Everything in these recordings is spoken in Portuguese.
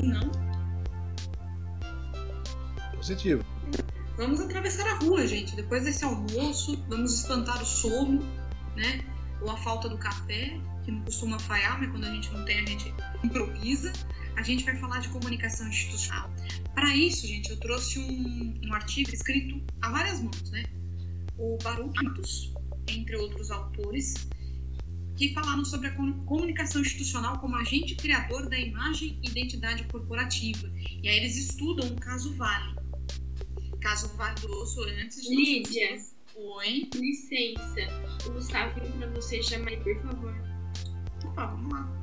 Não. Positivo. Vamos atravessar a rua, gente. Depois desse almoço, vamos espantar o sono, né? Ou a falta do café, que não costuma falhar, mas quando a gente não tem, a gente improvisa. A gente vai falar de comunicação institucional. Para isso, gente, eu trouxe um, um artigo escrito a várias mãos, né? O Baruch Quintus, entre outros autores, que falaram sobre a comunicação institucional como agente criador da imagem e identidade corporativa. E aí eles estudam o caso Vale. Caso Vale do Osso antes de... Lídia. Oi. Licença. O Gustavo pediu pra você chamar ele, por favor. Opa, vamos lá.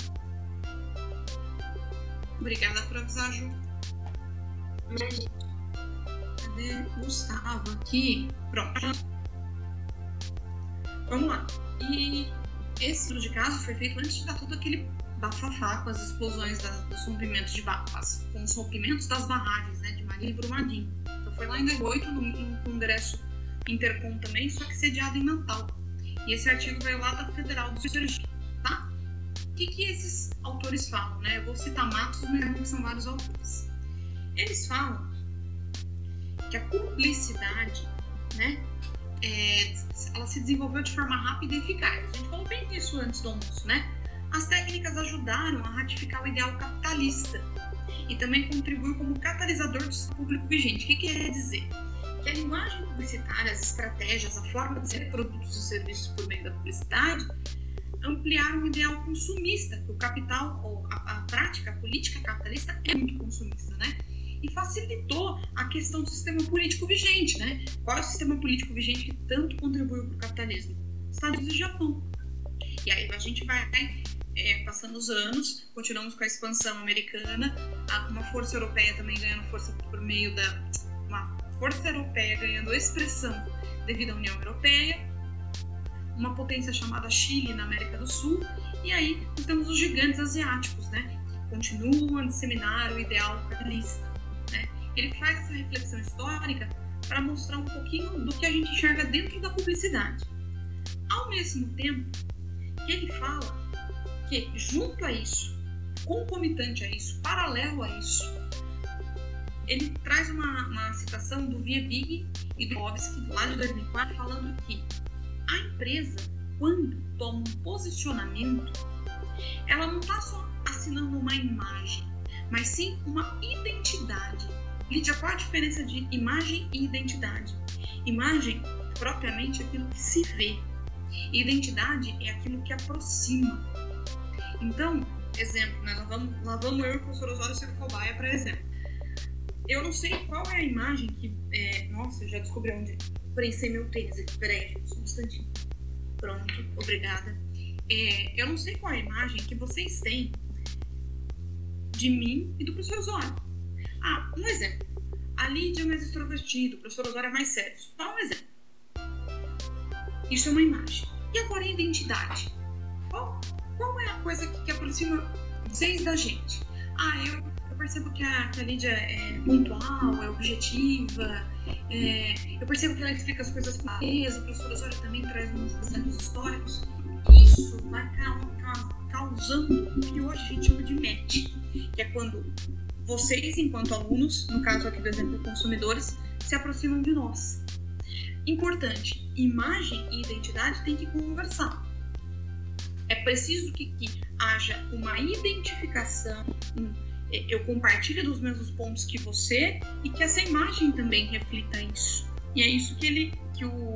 Obrigada por avisar, Ju. Mas, Cadê o Gustavo aqui? Pronto. Vamos lá. E esse estudo de caso foi feito antes de dar todo aquele bafafá com as explosões dos rompimentos de barras, com os rompimentos das barragens, né, de Maria e Brumadinho. Então foi lá em 2008, no, congresso Intercom também, só que sediado em Natal. E esse artigo veio lá da Federal do Sergipe, tá? O que, que esses autores falam, né? Eu vou citar Matos, mas são vários autores. Eles falam que a publicidade, né, é, ela se desenvolveu de forma rápida e eficaz. A gente falou bem disso antes do almoço, né? As técnicas ajudaram a ratificar o ideal capitalista e também contribuiu como catalisador do público vigente. O que quer dizer? Que a linguagem publicitária, as estratégias, a forma de ser produtos e serviços por meio da publicidade ampliaram o ideal consumista, que o capital, ou a, a prática a política capitalista é muito consumista, né? E facilitou a questão do sistema político vigente, né? Qual é o sistema político vigente que tanto contribuiu para o capitalismo? Estados Unidos e Japão. E aí a gente vai é, passando os anos, continuamos com a expansão americana, uma força europeia também ganhando força por meio da uma força europeia ganhando expressão devido à União Europeia, uma potência chamada Chile na América do Sul, e aí temos os gigantes asiáticos, né? Que continuam a disseminar o ideal capitalista ele faz essa reflexão histórica para mostrar um pouquinho do que a gente enxerga dentro da publicidade. Ao mesmo tempo que ele fala que, junto a isso, concomitante a isso, paralelo a isso, ele traz uma, uma citação do Viebig e do Bobsky, lá de 2004, falando que a empresa, quando toma um posicionamento, ela não está só assinando uma imagem, mas sim uma identidade Lídia, qual a diferença de imagem e identidade? Imagem, propriamente, é aquilo que se vê. Identidade é aquilo que aproxima. Então, exemplo, né? lá, vamos, lá vamos eu e o professor Osório ser cobaia para exemplo. Eu não sei qual é a imagem que. É... Nossa, já descobri onde. Prensei meu tênis aqui. Peraí, um instantinho. Pronto, obrigada. É, eu não sei qual é a imagem que vocês têm de mim e do professor Osório. Ah, um exemplo. A Lídia é mais extrovertida, o professor Osório é mais sério. Só um exemplo. Isso é uma imagem. E agora a identidade. Qual, qual é a coisa que, que aproxima vocês da gente? Ah, eu, eu percebo que a, que a Lídia é pontual, é objetiva, é, eu percebo que ela explica as coisas com clareza, o professor Osório também traz uns exemplos históricos. Isso vai causando o que hoje a gente chama de match, que é quando vocês, enquanto alunos, no caso aqui do exemplo consumidores, se aproximam de nós. Importante, imagem e identidade têm que conversar. É preciso que, que haja uma identificação, eu compartilho dos mesmos pontos que você e que essa imagem também reflita isso. E é isso que ele, que o,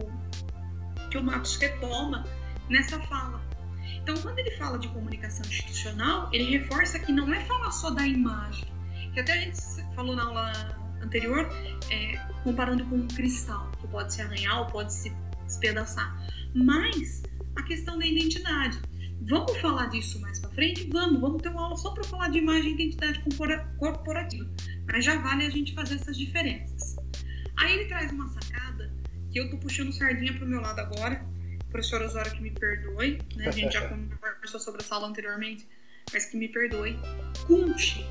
que o Matos retoma nessa fala. Então, quando ele fala de comunicação institucional, ele reforça que não é falar só da imagem, que até a gente falou na aula anterior, é, comparando com um cristal, que pode se arranhar ou pode se despedaçar. Mas a questão da identidade. Vamos falar disso mais para frente? Vamos, vamos ter uma aula só para falar de imagem e identidade corporativa. Mas já vale a gente fazer essas diferenças. Aí ele traz uma sacada que eu tô puxando sardinha pro meu lado agora. O professor Osório que me perdoe, né? A gente já conversou sobre essa aula anteriormente, mas que me perdoe. Kunch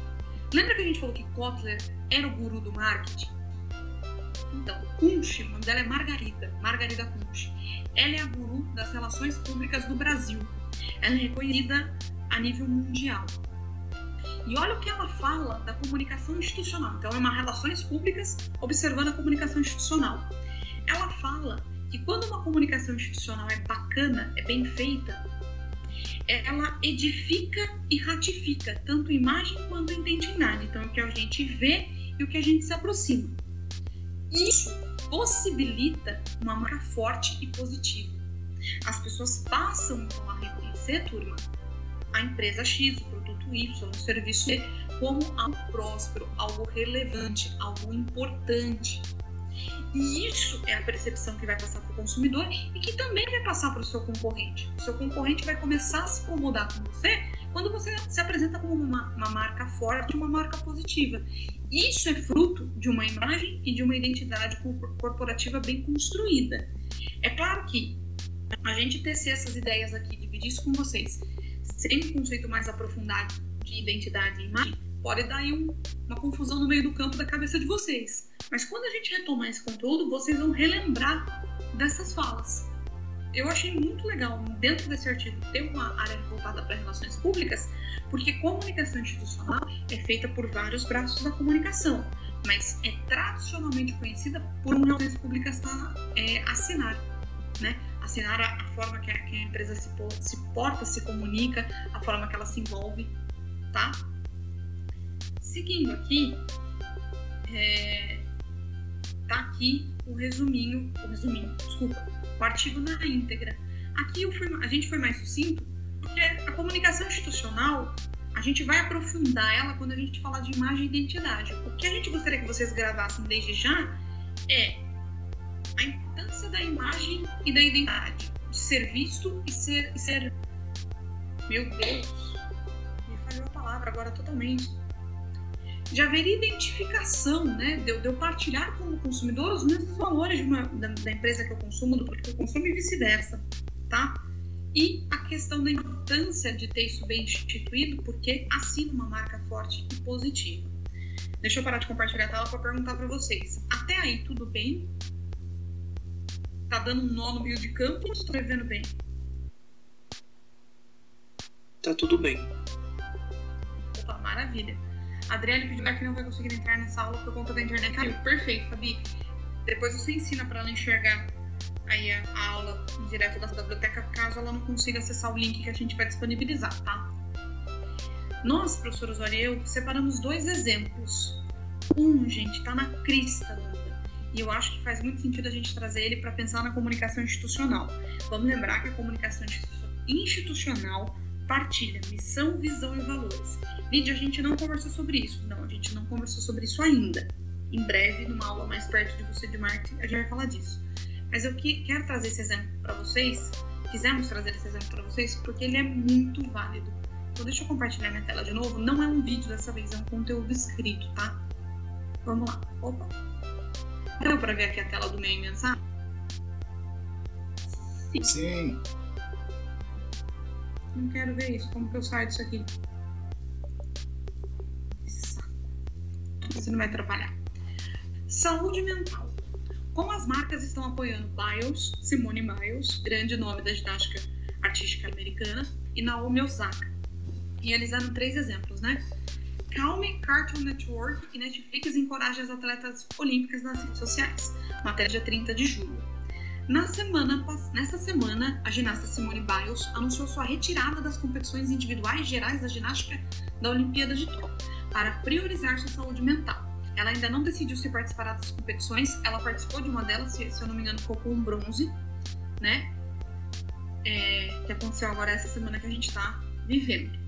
Lembra que a gente falou que Kotler era o guru do marketing? Então, Kunsch, o nome dela é Margarida, Margarida Kunsch. Ela é a guru das relações públicas do Brasil. Ela é reconhecida a nível mundial. E olha o que ela fala da comunicação institucional. Então, é uma relações públicas observando a comunicação institucional. Ela fala que quando uma comunicação institucional é bacana, é bem feita, ela edifica e ratifica tanto imagem quanto identidade. Então, é o que a gente vê e o que a gente se aproxima. Isso possibilita uma marca forte e positiva. As pessoas passam então a reconhecer, turma, a empresa X, o produto Y, o serviço Y, como algo próspero, algo relevante, algo importante. E isso é a percepção que vai passar para o consumidor e que também vai passar para o seu concorrente. O seu concorrente vai começar a se incomodar com você quando você se apresenta como uma, uma marca forte, uma marca positiva. Isso é fruto de uma imagem e de uma identidade corporativa bem construída. É claro que a gente tecer essas ideias aqui, dividir isso com vocês, sem um conceito mais aprofundado de identidade e imagem, pode dar aí um, uma confusão no meio do campo da cabeça de vocês. Mas quando a gente retomar esse conteúdo, vocês vão relembrar dessas falas. Eu achei muito legal, dentro desse artigo, ter uma área voltada para relações públicas, porque comunicação institucional é feita por vários braços da comunicação, mas é tradicionalmente conhecida por um relações públicas é, assinar, né? Assinar a, a forma que a, que a empresa se, se porta, se comunica, a forma que ela se envolve, tá? Seguindo aqui, é, tá aqui o resuminho, o resuminho, desculpa, o artigo na íntegra. Aqui fui, a gente foi mais sucinto, porque a comunicação institucional, a gente vai aprofundar ela quando a gente falar de imagem e identidade. O que a gente gostaria que vocês gravassem desde já é a importância da imagem e da identidade, de ser visto e ser. E ser... Meu Deus, me falhou a palavra agora totalmente de haver identificação, né? De, de eu partilhar como consumidor os mesmos valores uma, da, da, empresa que eu consumo, do produto que eu consumo e vice-versa, tá? E a questão da importância de ter isso bem instituído, porque assina uma marca forte e positiva. Deixa eu parar de compartilhar a tela para perguntar para vocês. Até aí, tudo bem? Tá dando um nó no meio de campo ou estou vendo bem? Tá tudo bem. Opa, maravilha. A Adriane pediu que não vai conseguir entrar nessa aula por conta da internet caiu. Perfeito, Fabi. Depois você ensina para ela enxergar aí a, aula direto da biblioteca, caso ela não consiga acessar o link que a gente vai disponibilizar, tá? Nós, professor Osório e eu, separamos dois exemplos. Um, gente, tá na crista da onda. E eu acho que faz muito sentido a gente trazer ele para pensar na comunicação institucional. Vamos lembrar que a comunicação institucional partilha missão, visão e valores. Lídia, a gente não conversou sobre isso. Não, a gente não conversou sobre isso ainda. Em breve, numa aula mais perto de você de marketing, a gente vai falar disso. Mas eu que, quero trazer esse exemplo para vocês, quisemos trazer esse exemplo para vocês, porque ele é muito válido. Então, deixa eu compartilhar minha tela de novo. Não é um vídeo dessa vez, é um conteúdo escrito, tá? Vamos lá. Opa. Deu para ver aqui a tela do meio mensagem? Sim. Sim. Não quero ver isso. Como que eu saio disso aqui? Isso não vai atrapalhar. Saúde mental. Como as marcas estão apoiando Biles, Simone Biles, grande nome da ginástica artística americana, e Naomi Osaka. E eles deram três exemplos, né? Calme, Cartoon Network e Netflix encorajam as atletas olímpicas nas redes sociais. Matéria dia 30 de julho. Na semana, nessa semana, a ginasta Simone Biles anunciou sua retirada das competições individuais gerais da ginástica da Olimpíada de Tóquio para priorizar sua saúde mental. Ela ainda não decidiu se participará das competições, ela participou de uma delas, se, se eu não me engano, ficou com um bronze, né? É, que aconteceu agora essa semana que a gente está vivendo.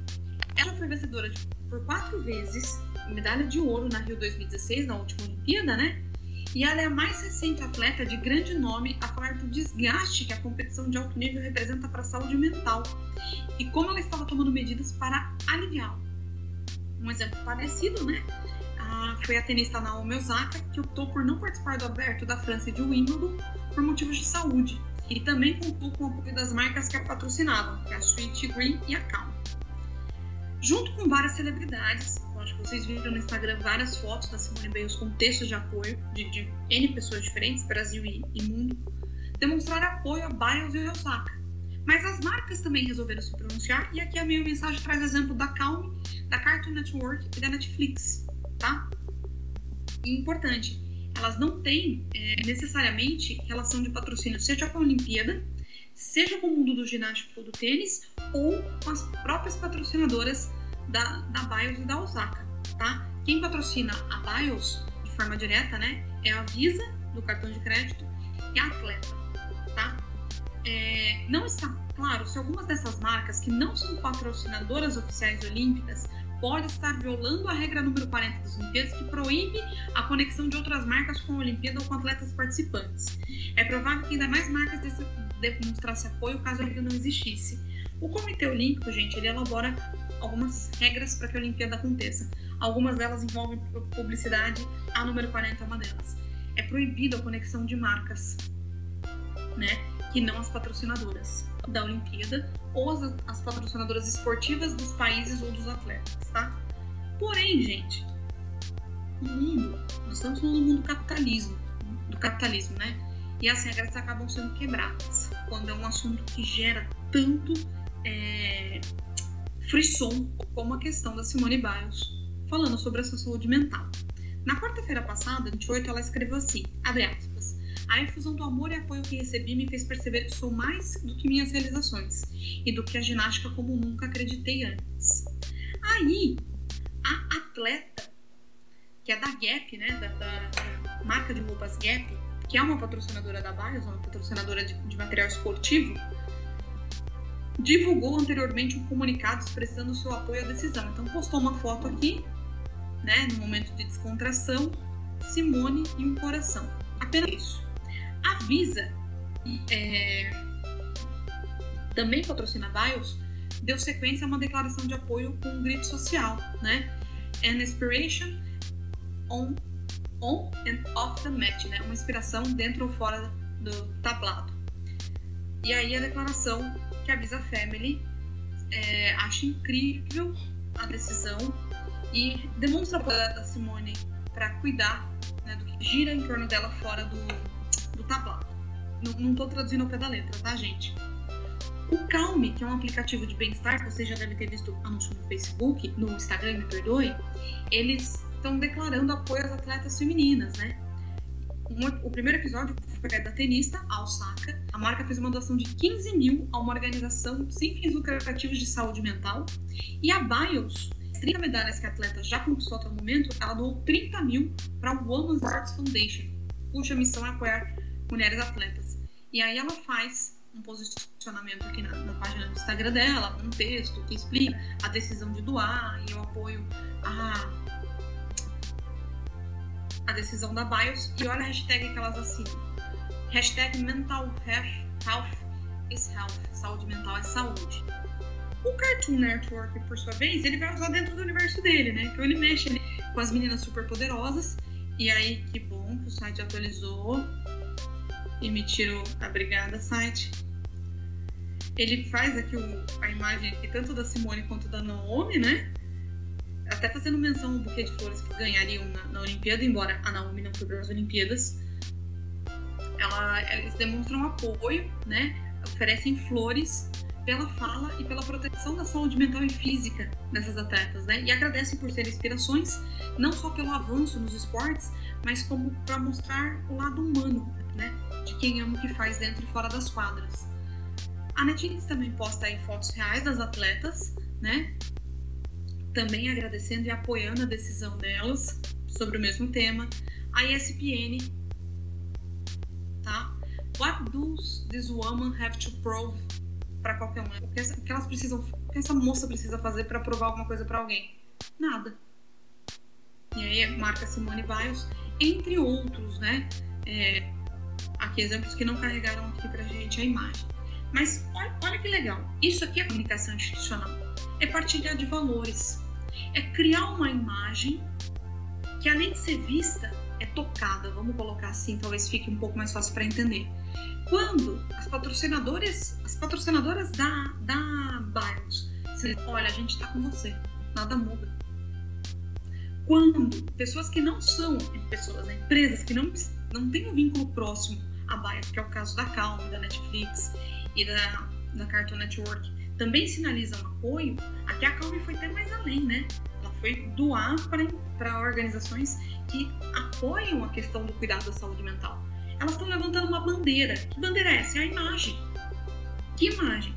Ela foi vencedora de, por quatro vezes medalha de ouro na Rio 2016, na última Olimpíada, né? E ela é a mais recente atleta de grande nome a falar do desgaste que a competição de alto nível representa para a saúde mental e como ela estava tomando medidas para aliviá-lo. Um exemplo parecido, né? Ah, foi a tenista Naomi Osaka que optou por não participar do Aberto da França e de Wimbledon por motivos de saúde e também contou com o apoio das marcas que a patrocinavam, que é a Sweet Green e a Calm. Junto com várias celebridades, acho que vocês viram no Instagram várias fotos da Simone Biles com textos de apoio de, de N pessoas diferentes, Brasil e, e mundo, demonstrar apoio a Biles e Osaka. Mas as marcas também resolveram se pronunciar, e aqui a minha mensagem traz exemplo da Calm, da Cartoon Network e da Netflix, tá? E importante, elas não têm é, necessariamente relação de patrocínio, seja com a Olimpíada, seja com o mundo do ginástico ou do tênis, ou com as próprias patrocinadoras da, da BIOS e da Osaka, tá? Quem patrocina a BIOS de forma direta, né, é a Visa, do cartão de crédito, e a Atleta, tá? É, não está claro se algumas dessas marcas que não são patrocinadoras oficiais olímpicas pode estar violando a regra número 40 das Olimpíadas, que proíbe a conexão de outras marcas com a Olimpíada ou com atletas participantes. É provável que ainda mais marcas demonstrassem apoio caso a regra não existisse. O Comitê Olímpico, gente, ele elabora algumas regras para que a Olimpíada aconteça. Algumas delas envolvem publicidade, a número 40 é uma delas. É proibido a conexão de marcas, né, que não as patrocinadoras da Olimpíada ou as, as patrocinadoras esportivas dos países ou dos atletas, tá? Porém, gente, no mundo, nós estamos no mundo capitalismo, do capitalismo, né? E as regras acabam sendo quebradas quando é um assunto que gera tanto é, frisson como a questão da Simone Biles falando sobre a sua saúde mental. Na quarta-feira passada, 28, ela escreveu assim, abre aspas, a infusão do amor e apoio que recebi me fez perceber que sou mais do que minhas realizações e do que a ginástica como nunca acreditei antes. Aí, a atleta, que é da Gap, né, da, da marca de roupas Gap, que é uma patrocinadora da Bios, uma patrocinadora de, de material esportivo, divulgou anteriormente um comunicado expressando seu apoio à decisão. Então postou uma foto aqui, né, no momento de descontração, Simone e um coração. Apenas isso. A Visa, é, também patrocina BIOS, deu sequência a uma declaração de apoio com um grito social, né? An inspiration on, on and off the match, né? Uma inspiração dentro ou fora do tablado. E aí a declaração que a Visa Family é, acha incrível a decisão e demonstra a da Simone para cuidar né, do que gira em torno dela fora do, do tablado. Não, não tô traduzindo ao pé da letra, tá, gente? O Calme, que é um aplicativo de bem-estar, você já deve ter visto anúncio no Facebook, no Instagram, me perdoe, eles estão declarando apoio às atletas femininas, né? O primeiro episódio foi da tenista, a Osaka. A marca fez uma doação de 15 mil a uma organização sem fins lucrativos de saúde mental. E a BIOS, 30 medalhas que a atleta já conquistou até o momento, ela doou 30 mil para a Women's Arts Foundation, cuja missão é apoiar mulheres atletas. E aí ela faz um posicionamento aqui na, na, página do Instagram dela, um texto que explica a decisão de doar e o apoio a, a decisão da BIOS. E olha a hashtag que elas assinam. Hashtag mental health, is health. Saúde mental é saúde. O Cartoon Network, por sua vez, ele vai usar dentro do universo dele, né? Então ele mexe ali com as meninas super poderosas. E aí, que bom que o site atualizou e me tirou a brigada site. Ele faz aqui o, a imagem aqui, tanto da Simone quanto da Naomi, né? Até fazendo menção ao buquê de flores que ganhariam na, na Olimpíada, embora a Naomi não foi para as Olimpíadas. Ela, eles demonstram apoio, né? Oferecem flores pela fala e pela proteção da saúde mental e física dessas atletas, né? E agradecem por serem inspirações, não só pelo avanço nos esportes, mas como para mostrar o lado humano, né? De quem ama o que faz dentro e fora das quadras. A Netflix também posta aí fotos reais das atletas, né? Também agradecendo e apoiando a decisão delas sobre o mesmo tema. A ESPN, tá? What does this woman have to prove para qualquer um? O que, elas precisam, o que essa moça precisa fazer para provar alguma coisa para alguém? Nada. E aí marca Simone Biles, entre outros, né? É, aqui exemplos que não carregaram aqui pra gente a imagem. Mas olha, olha que legal. Isso aqui é comunicação institucional. É partilhar de valores. É criar uma imagem que além de ser vista, é tocada. Vamos colocar assim, talvez fique um pouco mais fácil para entender. Quando as patrocinadoras, as patrocinadoras da, da Bios, olha, a gente está com você, nada muda. Quando pessoas que não são pessoas, né, empresas que não, não têm um vínculo próximo a Bios, que é o caso da Calm, da Netflix e da, da Cartoon Network, também sinalizam apoio, aqui a Calme foi até mais além, né? Ela foi doar para organizações que apoiam a questão do cuidado da saúde mental. Elas estão levantando uma bandeira. Que bandeira é essa? É a imagem. Que imagem?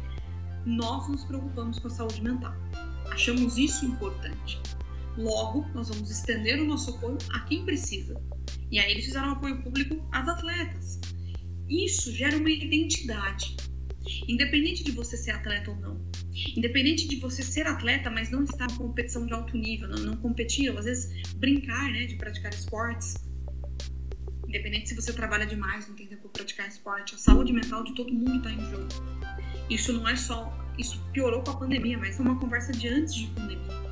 Nós nos preocupamos com a saúde mental. Achamos isso importante. Logo, nós vamos estender o nosso apoio a quem precisa. E aí eles fizeram um apoio público às atletas. Isso gera uma identidade. Independente de você ser atleta ou não. Independente de você ser atleta, mas não estar em competição de alto nível, não, não competir, ou às vezes brincar, né, de praticar esportes. Independente se você trabalha demais, não tem tempo para praticar esporte, a saúde mental de todo mundo está em jogo. Isso não é só, isso piorou com a pandemia, mas é uma conversa de antes de pandemia.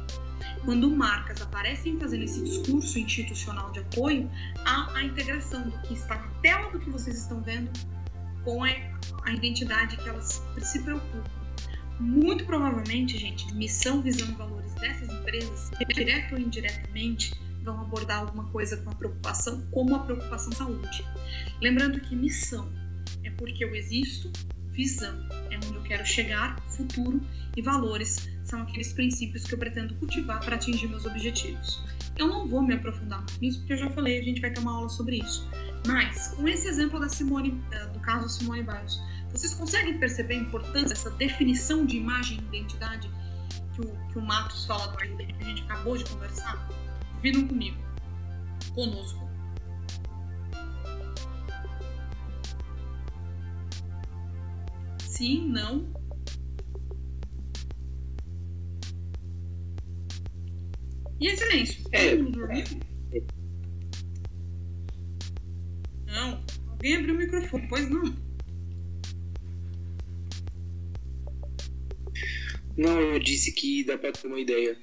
Quando marcas aparecem fazendo esse discurso institucional de apoio, há a integração do que está na tela do que vocês estão vendo com a, a identidade que elas se preocupam. Muito provavelmente, gente, missão, visão e valores dessas empresas, direto ou indiretamente, vão abordar alguma coisa com a preocupação, como a preocupação saúde. Lembrando que missão é porque eu existo, visão é onde eu quero chegar, futuro e valores são aqueles princípios que eu pretendo cultivar para atingir meus objetivos. Eu não vou me aprofundar muito nisso, porque eu já falei, a gente vai ter uma aula sobre isso. Mas, com esse exemplo da Simone, do caso Simone Biles, vocês conseguem perceber a importância dessa definição de imagem e identidade que o, que o Matos fala no que a gente acabou de conversar? Viram comigo, conosco. Sim, não, E é silêncio. É. Todo mundo dormiu? Não. Alguém abriu o microfone, pois não. Não, eu disse que dá pra ter uma ideia.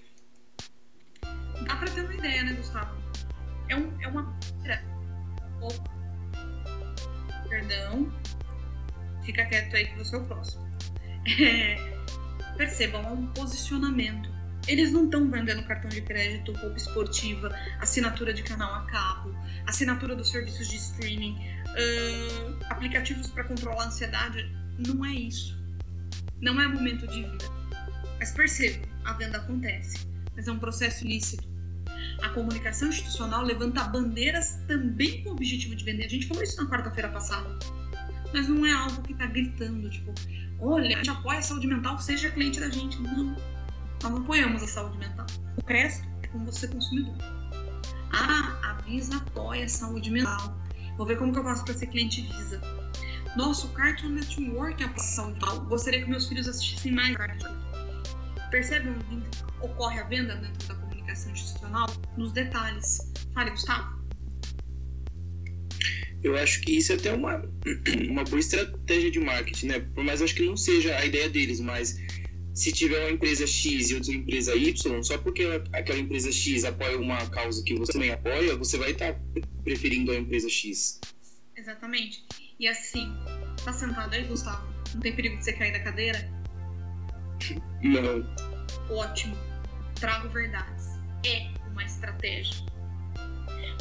Dá pra ter uma ideia, né, Gustavo? É, um, é uma. Perdão. Fica quieto aí que você é o próximo. É, percebam, é um posicionamento eles não estão vendendo cartão de crédito, roupa esportiva, assinatura de canal a cabo, assinatura dos serviços de streaming, uh, aplicativos para controlar a ansiedade. Não é isso. Não é momento de vida. Mas perceba, a venda acontece, mas é um processo ilícito. A comunicação institucional levanta bandeiras também com o objetivo de vender. A gente falou isso na quarta-feira passada. Mas não é algo que está gritando, tipo, olha, a gente apoia a saúde mental, seja cliente da gente. Não nós não apoiamos a saúde mental. O resto é com você consumidor. Ah, a Visa apoia a saúde mental. Vou ver como que eu faço para ser cliente Visa. Nossa, o Cartoon Network apoia a saúde mental. Gostaria que meus filhos assistissem mais Cartoon. Percebe onde ocorre a venda dentro da comunicação institucional? Nos detalhes. Fale, Gustavo. Eu acho que isso é até uma, uma boa estratégia de marketing, né? Por mais acho que não seja a ideia deles, mas se tiver uma empresa X e outra empresa Y, só porque aquela empresa X apoia uma causa que você também apoia, você vai estar preferindo a empresa X. Exatamente. E assim, tá sentado aí, Gustavo? Não tem perigo de você cair da cadeira? Não. Ótimo. Trago verdades. É uma estratégia.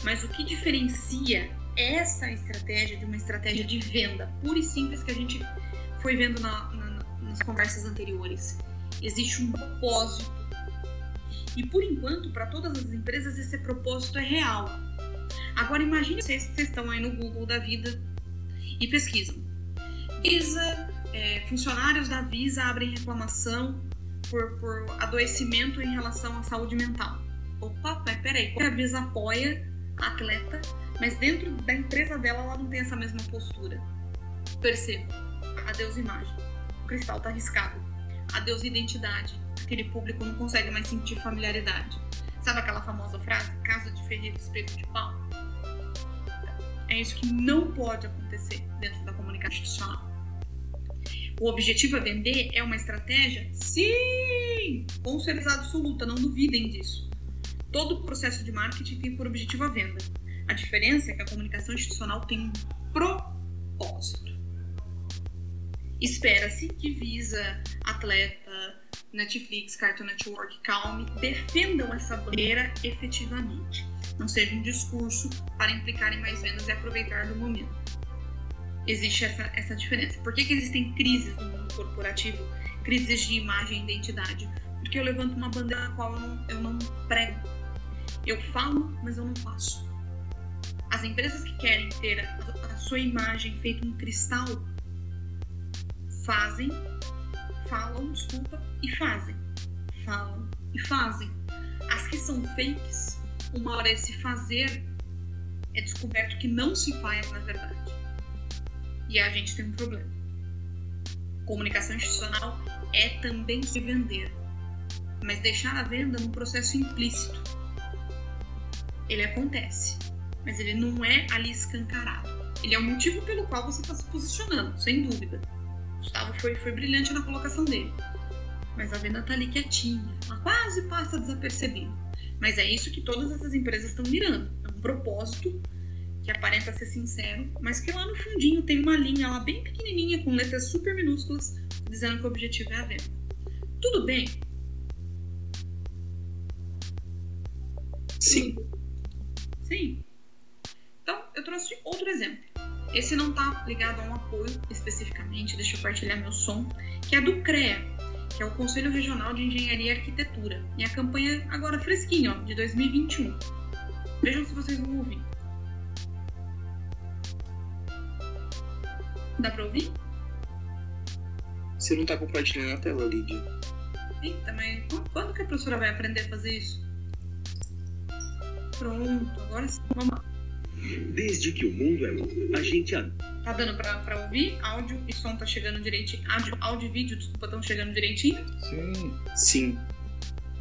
Mas o que diferencia essa estratégia de uma estratégia de venda pura e simples que a gente foi vendo na, na nas conversas anteriores. Existe um propósito. E por enquanto, para todas as empresas, esse propósito é real. Agora imagine vocês que estão aí no Google da vida e pesquisam. Visa, é, funcionários da Visa abrem reclamação por, por adoecimento em relação à saúde mental. Opa, mas peraí, a Visa apoia a atleta, mas dentro da empresa dela ela não tem essa mesma postura. Perceba, adeus imagem cristal está arriscado. Adeus identidade. Aquele público não consegue mais sentir familiaridade. Sabe aquela famosa frase? Casa de ferreiro, espeto de pau? É isso que não pode acontecer dentro da comunicação institucional. O objetivo é vender? É uma estratégia? Sim! Com certeza absoluta, não duvidem disso. Todo processo de marketing tem por objetivo a venda. A diferença é que a comunicação institucional tem um propósito. Espera-se que Visa, Atleta, Netflix, Cartoon Network, Calme defendam essa bandeira efetivamente. Não seja um discurso para implicar em mais vendas e aproveitar do momento. Existe essa, essa diferença. Por que, que existem crises no mundo corporativo crises de imagem e identidade, porque eu levanto uma bandeira na qual eu não, eu não prego. Eu falo, mas eu não faço. As empresas que querem ter a, a sua imagem feita um cristal fazem, falam, desculpa, e fazem. Falam e fazem. As que são fakes, uma hora esse fazer é descoberto que não se faz na verdade. E a gente tem um problema. Comunicação institucional é também se vender, mas deixar a venda num processo implícito. Ele acontece, mas ele não é ali escancarado. Ele é o motivo pelo qual você está se posicionando, sem dúvida. Gustavo foi, foi brilhante na colocação dele. Mas a venda está ali quietinha, ela quase passa desapercebida. Mas é isso que todas essas empresas estão mirando. É um propósito que aparenta ser sincero, mas que lá no fundinho tem uma linha lá bem pequenininha com letras super minúsculas dizendo que o objetivo é a venda. Tudo bem? Sim. Sim. Então, eu trouxe outro exemplo. Esse não está ligado a um apoio especificamente, deixa eu partilhar meu som, que é do CREA, que é o Conselho Regional de Engenharia e Arquitetura. E a campanha agora fresquinha, ó, de 2021. Vejam se vocês vão ouvir. Dá pra ouvir? Você não tá compartilhando a tela, Lídia. Eita, mas quando que a professora vai aprender a fazer isso? Pronto, agora sim. Vamos lá. Desde que o mundo é mundo, a gente Tá dando pra, pra ouvir? Áudio e som tá chegando direitinho. Áudio, áudio e vídeo, desculpa, estão chegando direitinho? Sim. Sim.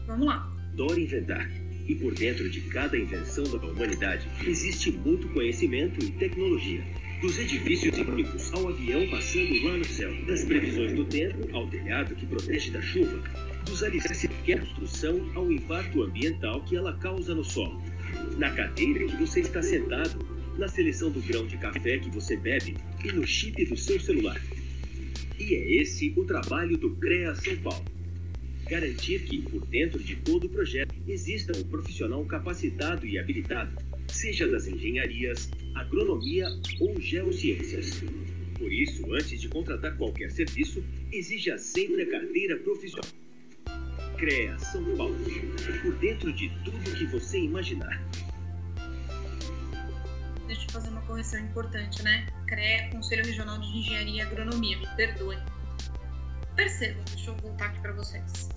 Vamos lá. adora inventar. E por dentro de cada invenção da humanidade existe muito conhecimento e tecnologia. Dos edifícios únicos ao avião passando lá no céu, das previsões do tempo ao telhado que protege da chuva, dos alicerces que é a construção ao impacto ambiental que ela causa no solo, na cadeira que você está sentado, na seleção do grão de café que você bebe e no chip do seu celular. E é esse o trabalho do CREA São Paulo. Garantir que, por dentro de todo o projeto, exista um profissional capacitado e habilitado, seja das engenharias, agronomia ou geociências. Por isso, antes de contratar qualquer serviço, exija sempre a carteira profissional. CREA São Paulo. Por dentro de tudo que você imaginar. Deixa eu fazer uma correção importante, né? CREA, Conselho Regional de Engenharia e Agronomia, me perdoe. Percebam, deixa eu voltar aqui para vocês.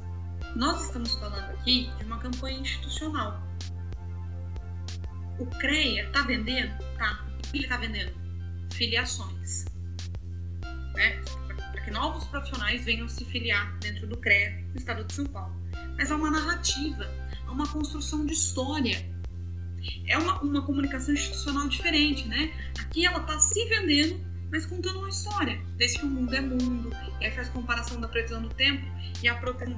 Nós estamos falando aqui de uma campanha institucional. O CREA tá vendendo? Tá. O que ele tá vendendo? Filiações. Né? Que novos profissionais venham se filiar dentro do CREA no estado de São Paulo. Mas há uma narrativa, há uma construção de história. É uma, uma comunicação institucional diferente, né? Aqui ela tá se vendendo, mas contando uma história. Desde que o mundo é mundo, e aí faz comparação da previsão do tempo e a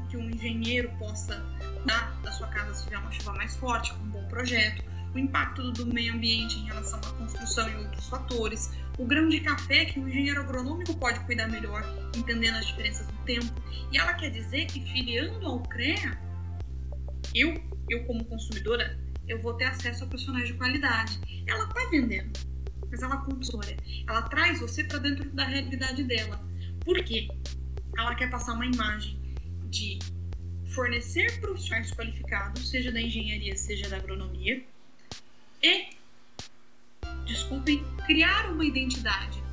que um engenheiro possa dar da sua casa se tiver uma chuva mais forte, com um bom projeto, o impacto do meio ambiente em relação à construção e outros fatores, o grão de café que o engenheiro agronômico pode cuidar melhor, entendendo as diferenças do tempo. E ela quer dizer que filiando ao CREA, eu, eu como consumidora, eu vou ter acesso a profissionais de qualidade. Ela está vendendo, mas ela história. Ela traz você para dentro da realidade dela. Por quê? Ela quer passar uma imagem de fornecer profissionais qualificados, seja da engenharia, seja da agronomia, e, desculpem, criar uma identidade.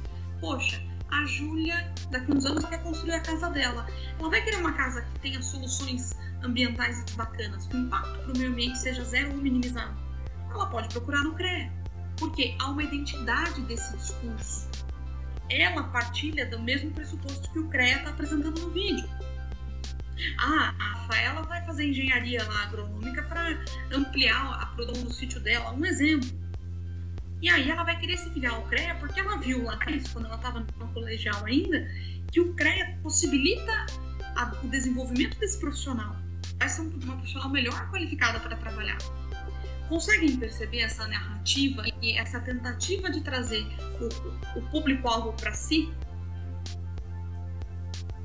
Poxa, a Júlia, daqui uns anos, quer construir a casa dela. Ela vai querer uma casa que tenha soluções ambientais bacanas, que o impacto para o meio ambiente seja zero ou minimizado. Ela pode procurar no CREA, porque há uma identidade desse discurso. Ela partilha do mesmo pressuposto que o CREA está apresentando no vídeo. Ah, a Rafaela vai fazer engenharia lá agronômica para ampliar a produção do sítio dela, um exemplo. E aí ela vai querer se filiar ao CREA porque ela viu lá atrás, quando ela estava no colegial ainda, que o CREA possibilita a, o desenvolvimento desse profissional. Vai ser uma profissional melhor qualificada para trabalhar. Conseguem perceber essa narrativa e essa tentativa de trazer o, o público-alvo para si?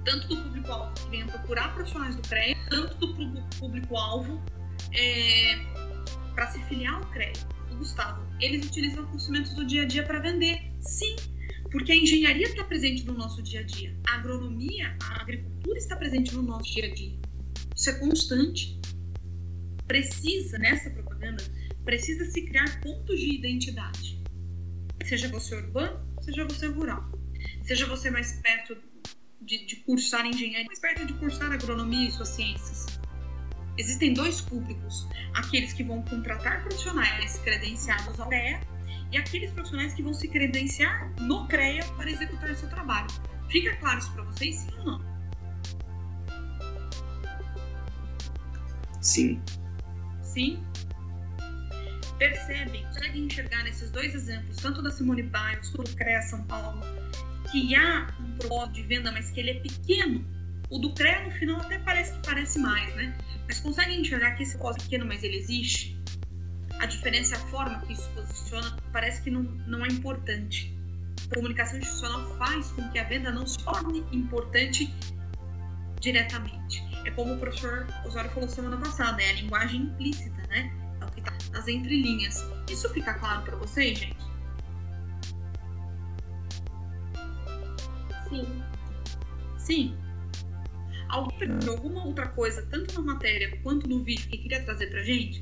Tanto do público-alvo que venha procurar profissionais do CREA, tanto do público-alvo é, para se filiar ao CREA. O Gustavo, eles utilizam conhecimentos do dia a dia para vender. Sim, Porque a engenharia está presente no nosso dia a dia, a agronomia, a agricultura está presente no nosso dia a dia. Isso é constante. Precisa, nessa propaganda, precisa se criar pontos de identidade. Seja você urbano, seja você rural. Seja você mais perto de, de cursar engenharia, mais perto de cursar agronomia e suas ciências. Existem dois públicos: aqueles que vão contratar profissionais credenciados ao CREA e aqueles profissionais que vão se credenciar no CREA para executar seu trabalho. Fica claro isso para vocês, sim ou não? Sim. Sim? Percebem, conseguem enxergar nesses dois exemplos, tanto da Simone Biles quanto do CREA São Paulo, que há um propósito de venda, mas que ele é pequeno. O do CREA, no final, até parece que parece mais, né? Mas conseguem enxergar que esse propósito é pequeno, mas ele existe? A diferença é a forma que isso posiciona, parece que não, não é importante. A comunicação institucional faz com que a venda não se torne importante diretamente. É como o professor Osório falou semana passada, é a linguagem implícita, né? É o que está nas entrelinhas. Isso fica claro para vocês, gente? Sim. Sim. Alguém perguntou alguma outra coisa, tanto na matéria quanto no vídeo, que queria trazer pra gente?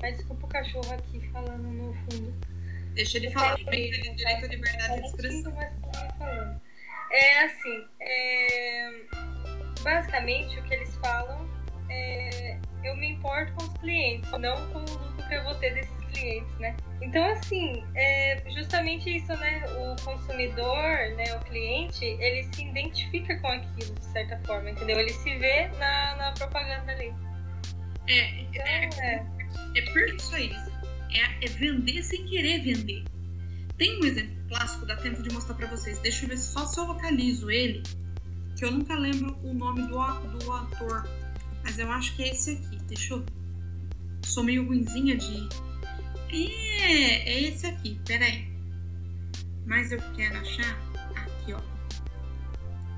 Mas desculpa o cachorro aqui falando no fundo. Deixa ele falar, tem direito à liberdade de expressão. É assim, é... basicamente o que eles falam é eu me importo com os clientes, não com o lucro que eu vou ter desses clientes, né? Então, assim, é justamente isso, né? O consumidor, né, o cliente, ele se identifica com aquilo, de certa forma, entendeu? Ele se vê na, na propaganda ali. É, então, é, é. é perfeito isso aí. É, é vender sem querer vender. Tem um exemplo clássico, dá tempo de mostrar para vocês. Deixa eu ver só se eu localizo ele, que eu nunca lembro o nome do, do ator. Mas eu acho que é esse aqui. Deixa eu. Sou meio ruimzinha de. É, é esse aqui. Pera aí. Mas eu quero achar. Aqui, ó.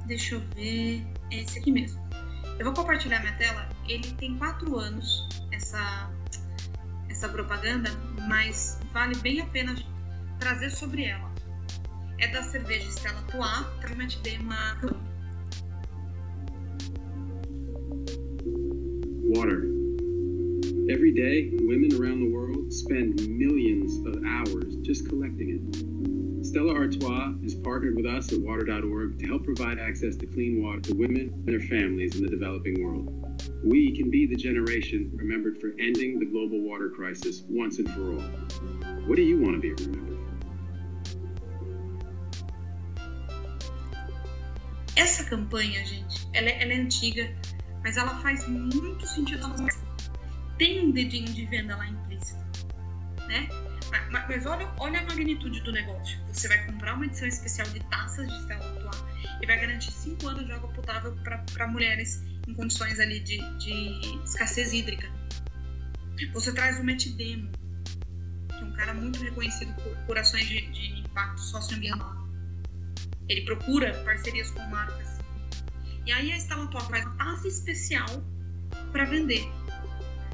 Deixa eu ver. É esse aqui mesmo. Eu vou compartilhar minha tela. Ele tem quatro anos, essa, essa propaganda, mas vale bem a pena trazer sobre ela. É da cerveja Stella Artois, realmente dei uma Water. Every day, women around the world spend millions of hours just collecting it. Stella Artois has partnered with us at water.org to help provide access to clean water to women and their families in the developing world. We can be the generation remembered for ending the global water crisis once and for all. What do you want to be remembered for? Essa campanha, gente, ela ela é antiga, mas ela faz muito sentido tem um dedinho de venda lá implícito, né? Mas, olha, olha a magnitude do negócio. Você vai comprar uma edição especial de taças de Stella Artois e vai garantir 5 anos de água potável para mulheres em condições ali de, de escassez hídrica. Você traz o Metidemo, que é um cara muito reconhecido por, por ações de, de impacto socioambiental. Ele procura parcerias com marcas. E aí a Artois faz uma taça especial para vender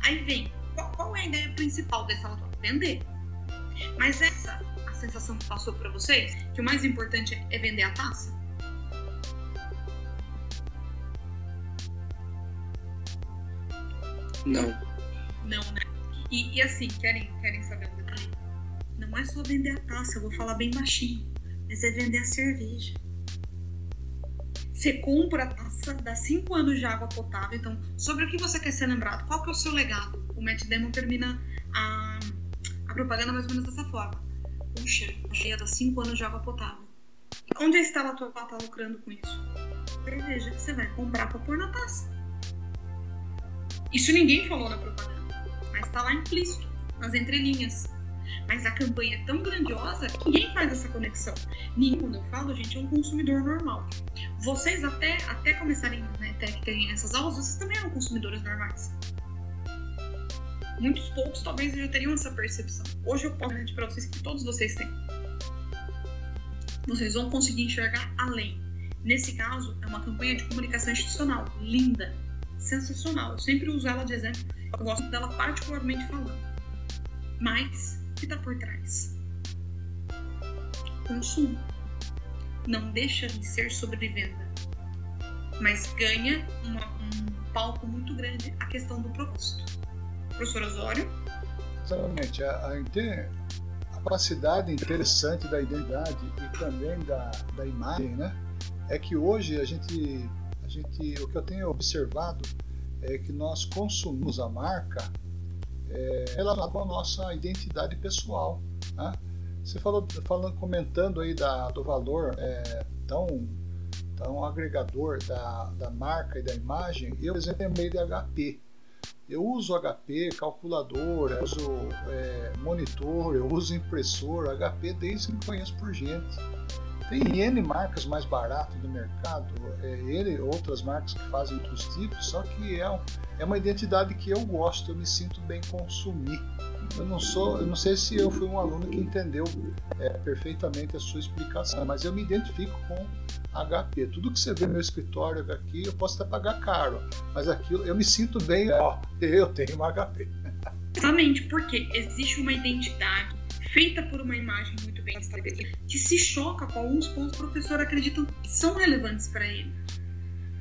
Aí vem, qual, qual é a ideia principal dessa autora? Vender. Mas essa, a sensação que passou para vocês, que o mais importante é vender a taça? Não. Não, né? E, e assim, querem, querem saber o detalhe? Não é só vender a taça, eu vou falar bem baixinho, mas é vender a cerveja. Você compra a dá 5 anos de água potável. Então, sobre o que você quer ser lembrado? Qual que é o seu legado? O Matt Damon termina a, a propaganda mais ou menos dessa forma. Puxa, já dá 5 anos de água potável. Onde a Estela tua está lucrando com isso? Cerveja que você vai comprar para pôr na taça. Isso ninguém falou na propaganda, mas está lá implícito, nas entrelinhas. Mas a campanha é tão grandiosa que ninguém faz essa conexão. Ninguém, quando eu falo, gente, é um consumidor normal. Vocês até, até começarem né, até que terem essas aulas, vocês também eram consumidores normais. Muitos poucos talvez já teriam essa percepção. Hoje eu posso garantir para vocês que todos vocês têm. Vocês vão conseguir enxergar além. Nesse caso, é uma campanha de comunicação institucional linda. sensacional. Eu sempre uso ela de exemplo, eu gosto dela particularmente falando. Mas, que está por trás? Consumo. Não deixa de ser sobrevenda, mas ganha uma, um palco muito grande a questão do propósito. Professor Osório? Exatamente. A, a, a capacidade interessante da identidade e também da, da imagem, né? É que hoje a gente, a gente, o que eu tenho observado é que nós consumimos a marca é, relacionado com a nossa identidade pessoal. Né? Você falou, falando, comentando aí da, do valor é, tão, tão agregador da, da marca e da imagem, eu, por exemplo, lembrei de HP. Eu uso HP, calculadora, uso é, monitor, eu uso impressor, HP desde que me conheço por gente. Tem N marcas mais baratas do mercado, é, ele outras marcas que fazem outros tipos, só que é, é uma identidade que eu gosto, eu me sinto bem consumir. Eu não sou, eu não sei se eu fui um aluno que entendeu é, perfeitamente a sua explicação, mas eu me identifico com HP. Tudo que você vê no meu escritório aqui, eu posso até pagar caro, mas aquilo eu me sinto bem, ó, eu tenho uma HP. Exatamente, porque existe uma identidade feita por uma imagem muito bem estabelecida que se choca com alguns pontos que o professor acredita que são relevantes para ele.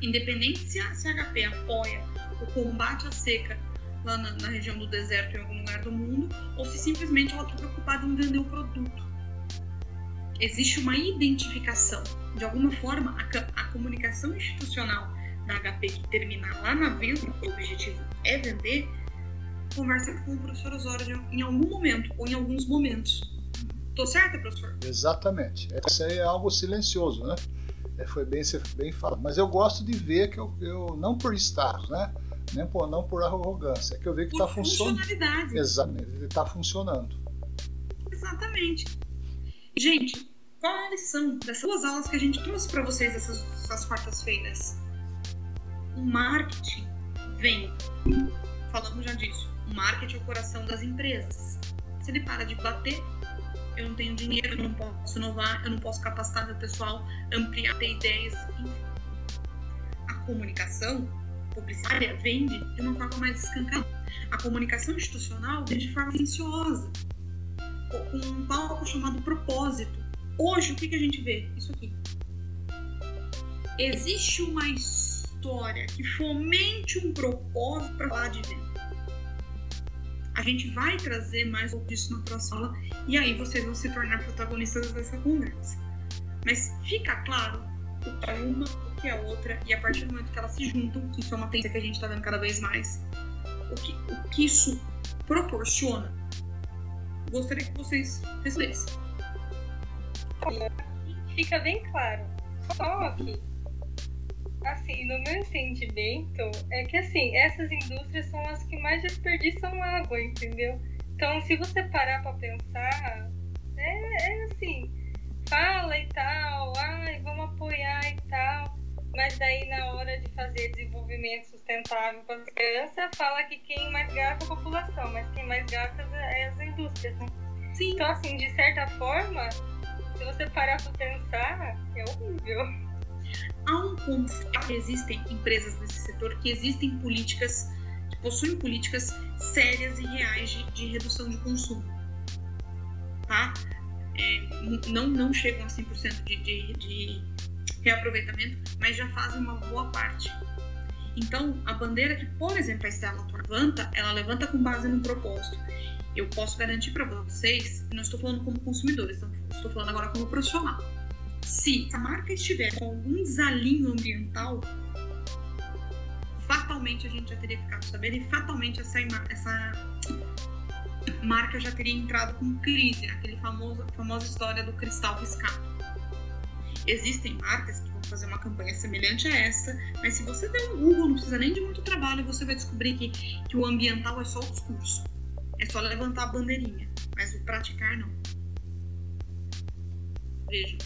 Independente se a, HP apoia o combate à seca lá na, na, região do deserto em algum lugar do mundo, ou se simplesmente ela está preocupada em vender o produto. Existe uma identificação. De alguma forma, a, a comunicação institucional da HP que termina lá na venda, o objetivo é vender, conversa com o professor Osório em algum momento, ou em alguns momentos. Tô certa, professor? Exatamente. Essa é algo silencioso, né? É, foi bem, bem falado. Mas eu gosto de ver que eu, eu não por estar, né? Nem por, não por arrogância, é que eu vejo que está funcionando. Exatamente, ele está funcionando. Exatamente. Gente, qual é a lição dessas duas aulas que a gente trouxe para vocês essas, essas quartas-feiras? O marketing vem, falamos já disso, o marketing é o coração das empresas. Se ele para de bater, eu não tenho dinheiro, eu não posso inovar, eu não posso capacitar meu pessoal, ampliar, ter ideias, enfim. A comunicação publicitária vende de uma forma mais escancarada. A comunicação institucional vende de forma silenciosa, com um palco chamado propósito. Hoje, o que, que a gente vê? Isso aqui. Existe uma história que fomente um propósito para falar de venda. A gente vai trazer mais disso na próxima aula e aí vocês vão se tornar protagonistas dessa conversa. Mas fica claro o que é uma, o que é outra, e a partir do momento que elas se juntam, que isso é uma tendência que a gente está vendo cada vez mais, o que, o que isso proporciona, gostaria que vocês respondessem. Fica bem claro. Só que, assim, no meu entendimento, é que assim, essas indústrias são as que mais desperdiçam água, entendeu? Então, se você parar para pensar, é, é assim, fala e tal, ai, vamos apoiar e tal. Mas daí na hora de fazer desenvolvimento sustentável para as crianças, fala que quem mais gasta é a população, mas quem mais gasta é as indústrias, né? Sim. Então, assim, de certa forma, se você parar para pensar, é horrível. Há um ponto que existem empresas nesse setor que existem políticas, que possuem políticas sérias e reais de, de redução de consumo. Tá? é, não, não chegam a 100% de, de, de reaproveitamento, mas já fazem uma boa parte. Então, a bandeira que, por exemplo, a Estela levanta, ela levanta com base no propósito. Eu posso garantir para vocês, não estou falando como consumidores, estou falando agora como profissional. Se a marca estiver com algum desalinho ambiental, fatalmente a gente já teria ficado sabendo e fatalmente essa, essa marca já teria entrado com crise, aquele famoso famosa história do cristal riscado. Existem marcas que vão fazer uma campanha semelhante a essa, mas se você der um Google, não precisa nem de muito trabalho, você vai descobrir que, que o ambiental é só o discurso. É só levantar a bandeirinha, mas o praticar não. Veja,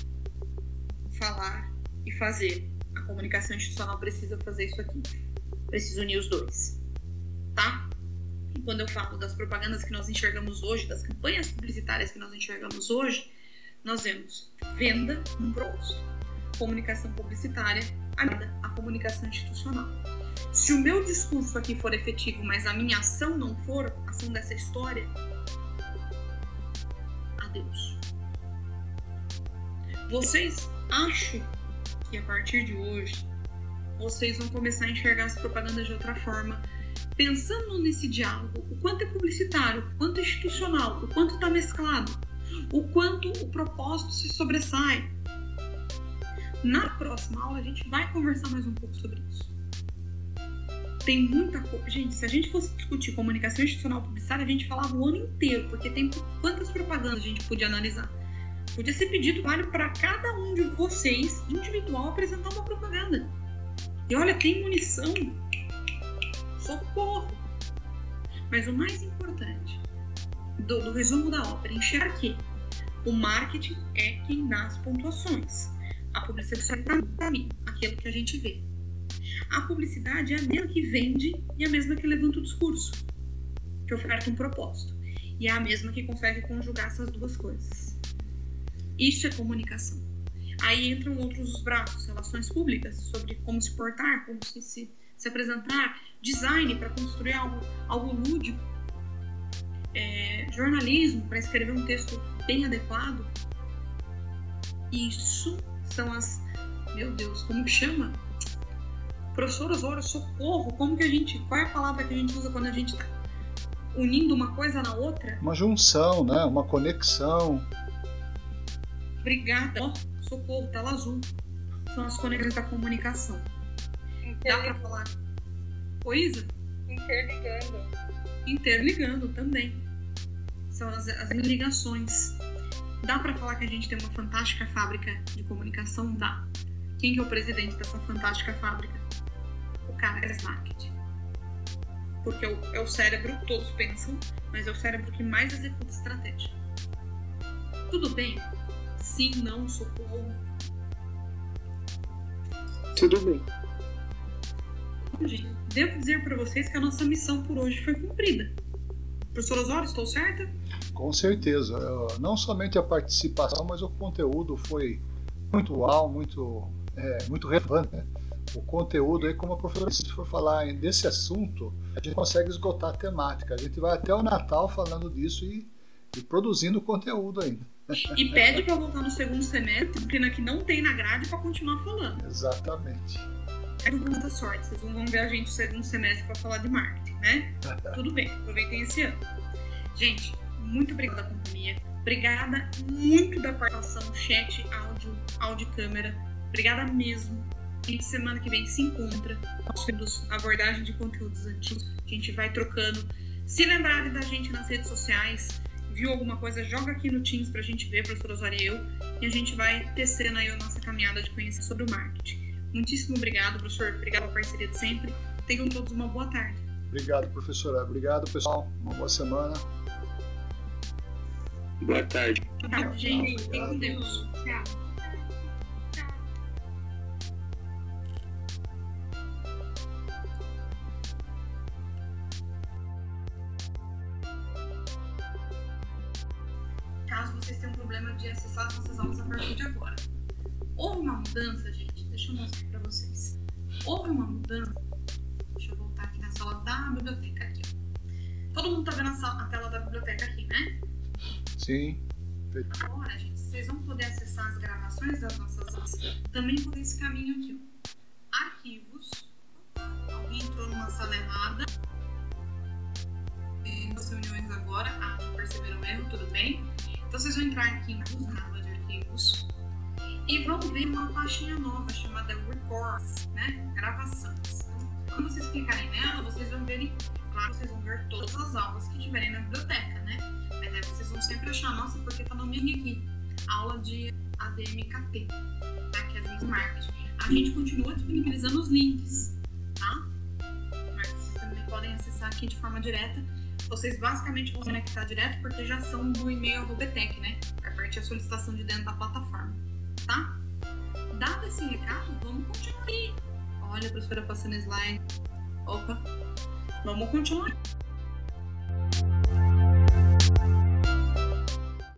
falar e fazer. A comunicação institucional precisa fazer isso aqui. Precisa unir os dois. Tá? quando eu falo das propagandas que nós enxergamos hoje, das campanhas publicitárias que nós enxergamos hoje, nós vemos venda um propósito, comunicação publicitária aliada à comunicação institucional. Se o meu discurso aqui for efetivo, mas a minha ação não for, a ação dessa história, adeus. Vocês acham que a partir de hoje vocês vão começar a enxergar as propagandas de outra forma, pensando nesse diálogo, o quanto é publicitário, o quanto é institucional, o quanto está mesclado, o quanto o propósito se sobressai. Na próxima aula a gente vai conversar mais um pouco sobre isso. Tem muita coisa. Gente, se a gente fosse discutir comunicação institucional publicitária, a gente falava o ano inteiro, porque tem quantas propagandas a gente podia analisar. Podia ser pedido vale para cada um de vocês, individual, apresentar uma propaganda. E olha, tem munição. Socorro! Mas o mais importante do, do resumo da ópera, enxergar que o marketing é quem dá as pontuações. A publicidade está aquilo que a gente vê. A publicidade é a mesma que vende e a mesma que levanta o discurso, que oferta um propósito. E é a mesma que consegue conjugar essas duas coisas. Isso é comunicação. Aí entram outros braços, relações públicas, sobre como se portar, como se, se, se apresentar, design para construir algo, algo lúdico, é, jornalismo para escrever um texto bem adequado. Isso são as. Meu Deus, como que chama? Professor Osório, socorro, como que a gente. Qual é a palavra que a gente usa quando a gente está unindo uma coisa na outra? Uma junção, né? Uma conexão. Obrigada. Oh, socorro, tela azul. São as conexões da comunicação. Dá para falar coisa? Interligando. Interligando também. São as, as ligações. Dá para falar que a gente tem uma fantástica fábrica de comunicação? Dá. Quem que é o presidente dessa fantástica fábrica? O cara é marketing. Porque é o, é o cérebro, todos pensam, mas é o cérebro que mais executa estratégia. Tudo bem? Sim, não, socorro. Tudo bem. Gente, devo dizer para vocês que a nossa missão por hoje foi cumprida. Professor Osório, estou certa? Com certeza. Não somente a participação, mas o conteúdo foi muito uau, muito, é, muito relevante. Né? O conteúdo aí, como a professora se for falar desse assunto, a gente consegue esgotar a temática. A gente vai até o Natal falando disso e, e produzindo conteúdo ainda. E pede para voltar no segundo semestre, disciplina que não tem na grade, para continuar falando. Exatamente. É muita sorte, vocês vão ver a gente no segundo semestre para falar de marketing, né? Tudo bem, aproveitem esse ano. Gente, muito obrigada pela companhia. Obrigada muito da participação, chat, áudio, áudio e câmera. Obrigada mesmo. Gente semana que vem se encontra. Nós temos abordagem de conteúdos antigos. A gente vai trocando. Se lembrarem da gente nas redes sociais, viu alguma coisa, joga aqui no Teams pra gente ver, professor Osório e eu. E a gente vai tecendo aí a nossa caminhada de conhecer sobre o marketing. Muitíssimo obrigado, professor. Obrigado pela parceria de sempre. Tenham todos uma boa tarde. Obrigado, professora. Obrigado, pessoal. Uma boa semana. Boa tarde. Boa tarde, gente. Fiquem com Deus. Tchau. Acessar as nossas aulas a partir de agora. Houve uma mudança, gente. Deixa eu mostrar para vocês. Houve uma mudança. Deixa eu voltar aqui na sala da biblioteca aqui. Todo mundo tá vendo a, sala, a tela da biblioteca aqui, né? Sim. Agora, gente, vocês vão poder acessar as gravações das nossas aulas também por esse caminho aqui. Arquivos. Alguém entrou numa sala errada. Duas reuniões agora. Ah, perceberam o erro, tudo bem. Então vocês vão entrar aqui na aba de arquivos e vão ver uma pastinha nova chamada Records, né? Gravações. Então, quando vocês clicarem nela, vocês vão ver, claro, vocês vão ver todas as aulas que tiverem na biblioteca, né? Mas aí vocês vão sempre achar, nossa, porque tá no nome aqui, aula de ADMKT, tá? que é Business Marketing. A gente continua disponibilizando os links, tá? Mas vocês também podem acessar aqui de forma direta. Vocês basicamente vão se conectar direto porque já são do e-mail Rubetec, né? A partir da solicitação de dentro da plataforma, tá? Dado esse recado, vamos continuar aqui. Olha a professora passando slide. Opa, vamos continuar.